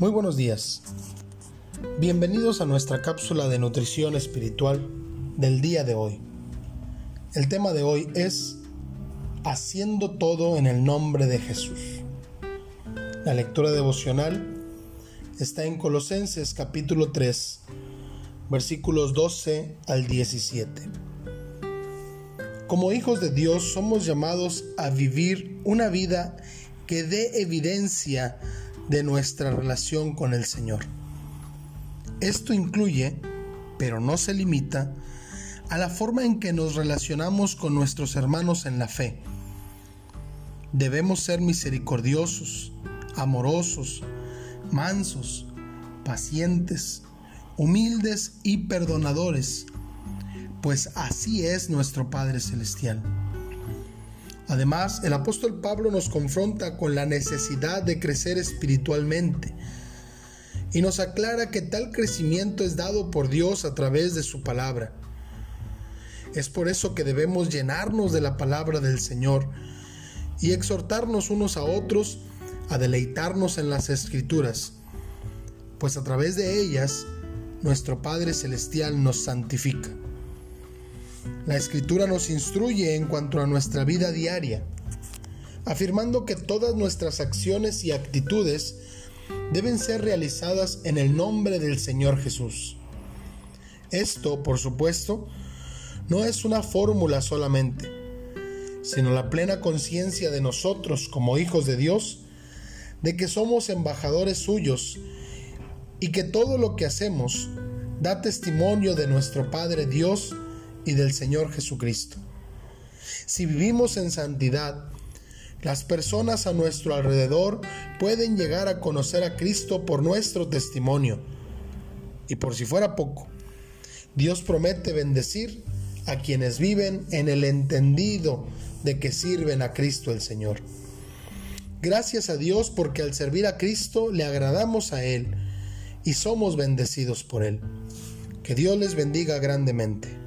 Muy buenos días. Bienvenidos a nuestra cápsula de nutrición espiritual del día de hoy. El tema de hoy es Haciendo todo en el nombre de Jesús. La lectura devocional está en Colosenses capítulo 3, versículos 12 al 17. Como hijos de Dios somos llamados a vivir una vida que dé evidencia de nuestra relación con el Señor. Esto incluye, pero no se limita, a la forma en que nos relacionamos con nuestros hermanos en la fe. Debemos ser misericordiosos, amorosos, mansos, pacientes, humildes y perdonadores, pues así es nuestro Padre Celestial. Además, el apóstol Pablo nos confronta con la necesidad de crecer espiritualmente y nos aclara que tal crecimiento es dado por Dios a través de su palabra. Es por eso que debemos llenarnos de la palabra del Señor y exhortarnos unos a otros a deleitarnos en las escrituras, pues a través de ellas nuestro Padre Celestial nos santifica. La escritura nos instruye en cuanto a nuestra vida diaria, afirmando que todas nuestras acciones y actitudes deben ser realizadas en el nombre del Señor Jesús. Esto, por supuesto, no es una fórmula solamente, sino la plena conciencia de nosotros como hijos de Dios, de que somos embajadores suyos y que todo lo que hacemos da testimonio de nuestro Padre Dios y del Señor Jesucristo. Si vivimos en santidad, las personas a nuestro alrededor pueden llegar a conocer a Cristo por nuestro testimonio. Y por si fuera poco, Dios promete bendecir a quienes viven en el entendido de que sirven a Cristo el Señor. Gracias a Dios porque al servir a Cristo le agradamos a Él y somos bendecidos por Él. Que Dios les bendiga grandemente.